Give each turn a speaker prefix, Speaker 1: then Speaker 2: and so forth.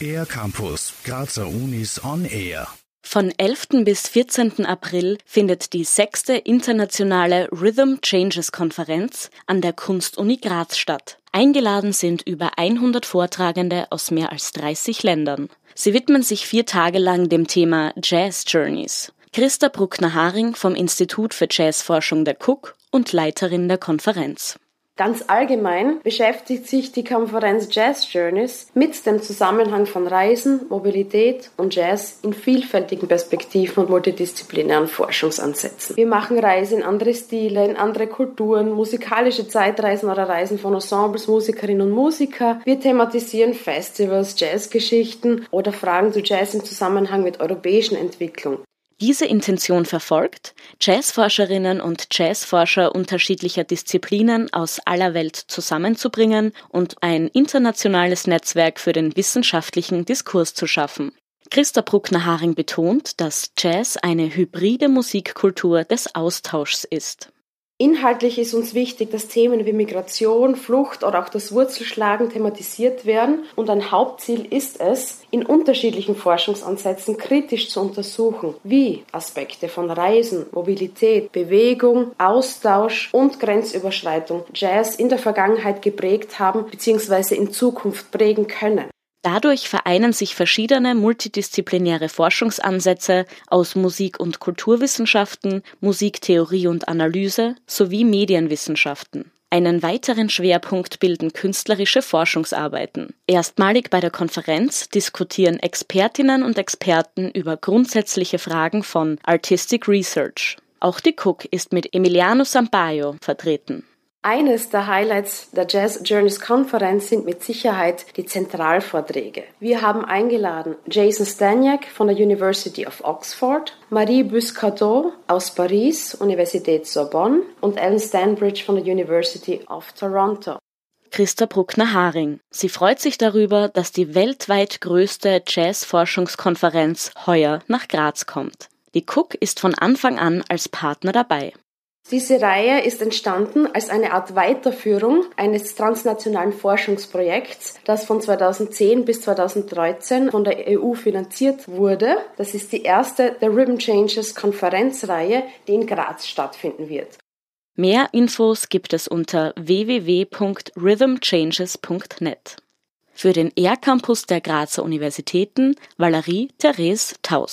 Speaker 1: Air Campus, Grazer Unis on Air.
Speaker 2: Von 11. bis 14. April findet die sechste internationale Rhythm Changes Konferenz an der Kunstuni Graz statt. Eingeladen sind über 100 Vortragende aus mehr als 30 Ländern. Sie widmen sich vier Tage lang dem Thema Jazz Journeys. Christa Bruckner-Haring vom Institut für Jazzforschung der Cook und Leiterin der Konferenz.
Speaker 3: Ganz allgemein beschäftigt sich die Konferenz Jazz Journeys mit dem Zusammenhang von Reisen, Mobilität und Jazz in vielfältigen Perspektiven und multidisziplinären Forschungsansätzen. Wir machen Reisen in andere Stile, in andere Kulturen, musikalische Zeitreisen oder Reisen von Ensembles, Musikerinnen und Musiker. Wir thematisieren Festivals, Jazzgeschichten oder Fragen zu Jazz im Zusammenhang mit europäischen Entwicklungen
Speaker 2: diese Intention verfolgt, Jazzforscherinnen und Jazzforscher unterschiedlicher Disziplinen aus aller Welt zusammenzubringen und ein internationales Netzwerk für den wissenschaftlichen Diskurs zu schaffen. Christa Bruckner-Haring betont, dass Jazz eine hybride Musikkultur des Austauschs ist.
Speaker 3: Inhaltlich ist uns wichtig, dass Themen wie Migration, Flucht oder auch das Wurzelschlagen thematisiert werden und ein Hauptziel ist es, in unterschiedlichen Forschungsansätzen kritisch zu untersuchen, wie Aspekte von Reisen, Mobilität, Bewegung, Austausch und Grenzüberschreitung Jazz in der Vergangenheit geprägt haben bzw. in Zukunft prägen können.
Speaker 2: Dadurch vereinen sich verschiedene multidisziplinäre Forschungsansätze aus Musik- und Kulturwissenschaften, Musiktheorie und Analyse sowie Medienwissenschaften. Einen weiteren Schwerpunkt bilden künstlerische Forschungsarbeiten. Erstmalig bei der Konferenz diskutieren Expertinnen und Experten über grundsätzliche Fragen von Artistic Research. Auch die Cook ist mit Emiliano Sampaio vertreten.
Speaker 3: Eines der Highlights der Jazz Journeys Konferenz sind mit Sicherheit die Zentralvorträge. Wir haben eingeladen Jason Staniak von der University of Oxford, Marie Buscadeau aus Paris, Universität Sorbonne und Ellen Stanbridge von der University of Toronto.
Speaker 2: Christa Bruckner-Haring. Sie freut sich darüber, dass die weltweit größte Jazz-Forschungskonferenz heuer nach Graz kommt. Die Cook ist von Anfang an als Partner dabei.
Speaker 3: Diese Reihe ist entstanden als eine Art Weiterführung eines transnationalen Forschungsprojekts, das von 2010 bis 2013 von der EU finanziert wurde. Das ist die erste der Ribbon Changes Konferenzreihe, die in Graz stattfinden wird.
Speaker 2: Mehr Infos gibt es unter www.rhythmchanges.net. Für den R-Campus der Grazer Universitäten Valerie Therese Taus.